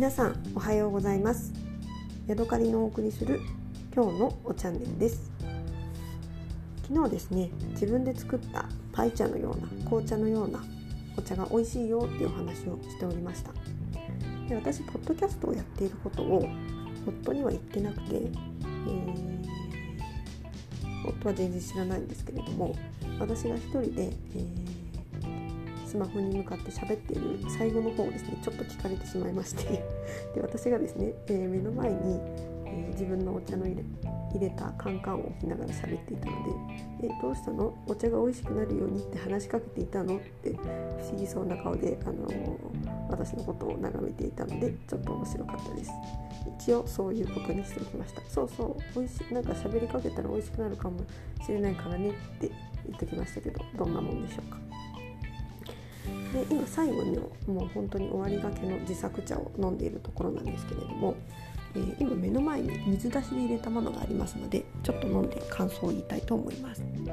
皆さんおはようございます。ヤドカリのお送りする今日のおチャンネルです。昨日ですね自分で作ったパイ茶のような紅茶のようなお茶が美味しいよっていうお話をしておりました。で私ポッドキャストをやっていることを夫には言ってなくて、えー、夫は全然知らないんですけれども私が一人で、えースマホに向かって喋っている最後の方をですねちょっと聞かれてしまいまして。で私がですね、えー、目の前に、え、自分のお茶の入れ入れたカンカンを置きながら喋っていたので「えどうしたの？お茶が美味しくなるようにって話しかけていたの?」って不思議そうな顔で、あのー、私のことを眺めていたのでちょっと面白かったです。一応そういうことにしておきました。そうそう美味しいなんか喋りかけたら美味しくなるかもしれないからねって言ってきましたけどどんなもんでしょうか？で今最後にもう本当に終わりがけの自作茶を飲んでいるところなんですけれども、えー、今目の前に水出しで入れたものがありますのでちょっと飲んで感想を言いたいと思います。うん。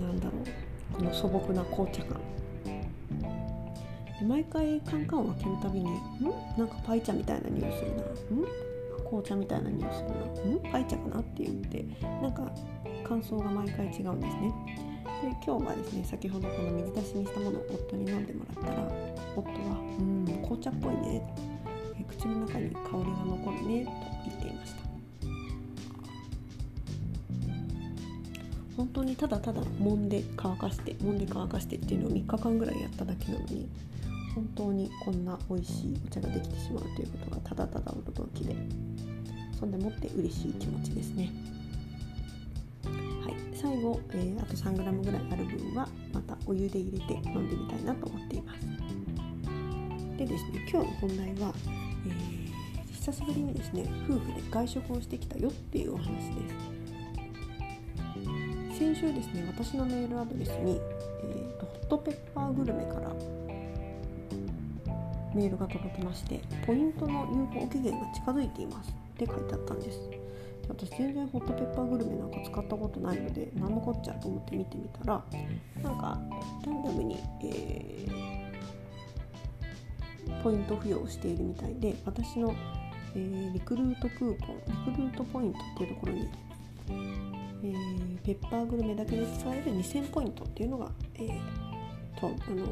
なんだろうこの素朴な紅茶感。毎回カンカンを開けるたびにん？なんかパイ茶みたいな匂いするな。ん？紅茶みたいな匂いするな「ん？パイ茶かな?」って言ってなんか感想が毎回違うんですね。で今日はですね先ほどこの水出しにしたものを夫に飲んでもらったら夫は「うん紅茶っぽいね」口の中に香りが残るねと言っていました。本当にただただ揉んで乾かして揉んで乾かしてっていうのを3日間ぐらいやっただけなのに本当にこんな美味しいお茶ができてしまうということがただただ驚きで。そんでもって嬉しい気持ちですね。はい。最後、えー、あと 3g ぐらいある分はまたお湯で入れて飲んでみたいなと思っています。でですね今日の本題は、えー、久しぶりにですね夫婦で外食をしてきたよっていうお話です。先週ですね私のメールアドレスに、えーと、ホットペッパーグルメからメールが届きましてポイントの有効期限が近づいています。って書いてあったんです。私全然ホットペッパーグルメなんか使ったことないので何のこっちゃと思って見てみたらなんかランダムに、えー、ポイント付与をしているみたいで私の、えー、リクルートクーポンリクルートポイントっていうところに、えー、ペッパーグルメだけで使える2000ポイントっていうのが、えー、とあの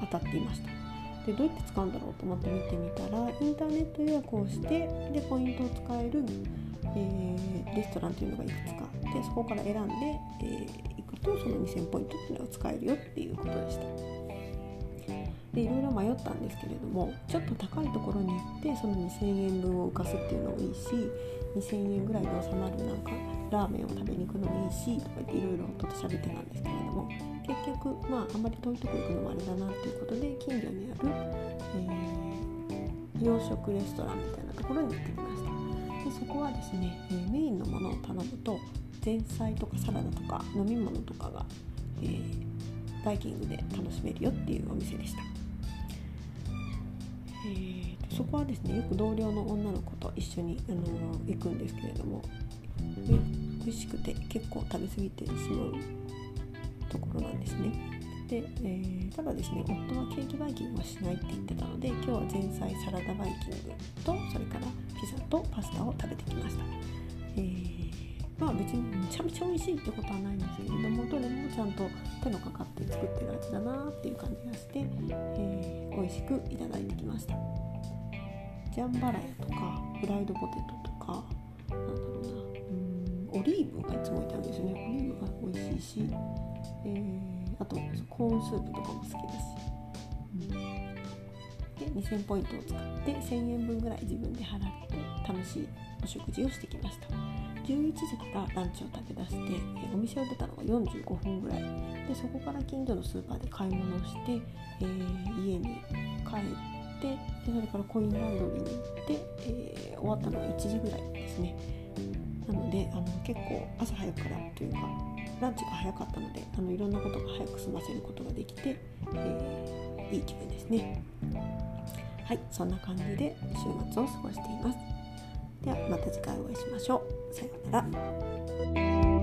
当たっていました。でどうやって使うんだろうと思って見てみたらインターネット予約をしてでポイントを使える、えー、レストランというのがいくつかあってそこから選んで、えー、行くとその2000ポイントっていうのが使えるよっていうことでした。でいろいろ迷ったんですけれどもちょっと高いところに行ってその2000円分を浮かすっていうのもいいし2000円ぐらいで収まるなんかラーメンを食べに行くのもいいしとか言っていろいろ夫と喋ってたんですけれども結局まああんまり遠いとこ行くのもあれだなっていうことで近所にある、えー、洋食レストランみたいなところに行ってきました。でそこはですね、え、メインのものを頼むと前菜とかサラダとか飲み物とかが、えー、バイキングで楽しめるよっていうお店でした、えー、そこはですねよく同僚の女の子と一緒に、あのー、行くんですけれども美味しくて結構食べ過ぎてしまうところなんですね。で、えー、ただですね夫はケーキバイキングはしないって言ってたので今日は前菜サラダバイキングとそれからピザとパスタを食べてきました。えー、まあ別にめちゃめちゃ美味しいってことはないんですけれどもどれもちゃんと手のかかって作ってる味だなっていう感じがして、えー、美味しくいただいてきました。ジャンバラヤとかフライドポテトとかなんだろうなうんオリーブがいつも置いてあるんですよねオリーブが美味しいしえー、あとコーンスープとかも好きだし、うん、で2000ポイントを使って1000円分ぐらい自分で払って楽しいお食事をしてきました。11時からランチを食べ出して、えお店を出たのが45分ぐらい。でそこから近所のスーパーで買い物をして、えー、家に帰ってでそれからコインランドリーに行って、えー、終わったのが1時ぐらいですね。なのであの結構朝早くからというかランチが早かったのであのいろんなことが早く済ませることができて、えー、いい気分ですね。はいそんな感じで週末を過ごしています。ではまた次回お会いしましょう。さようなら。